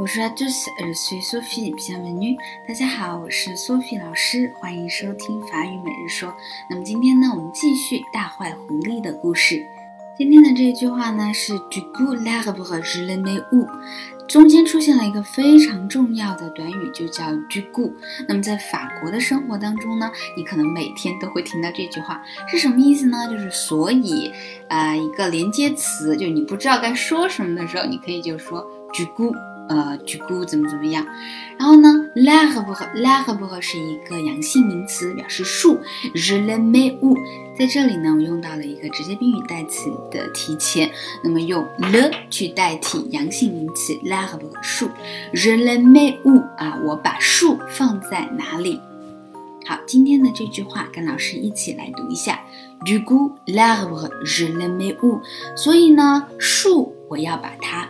Bonjour à tous, je suis Sophie, bienvenue. 大家好，我是 Sophie 老师，欢迎收听法语每日说。那么今天呢，我们继续大坏狐狸的故事。今天的这句话呢是 Du coup l'arbre je le mets où？中间出现了一个非常重要的短语，就叫 Du coup。那么在法国的生活当中呢，你可能每天都会听到这句话，是什么意思呢？就是所以，啊，一个连接词，就你不知道该说什么的时候，你可以就说 Du coup。呃，举菇怎么怎么样？然后呢，l'arbre，l'arbre 是一个阳性名词，表示树。je le mets où？在这里呢，我用到了一个直接宾语代词的提前，那么用 le 去代替阳性名词 l'arbre 树。je le mets où？啊，我把树放在哪里？好，今天的这句话跟老师一起来读一下：du coup l'arbre je le mets où？所以呢，树我要把它。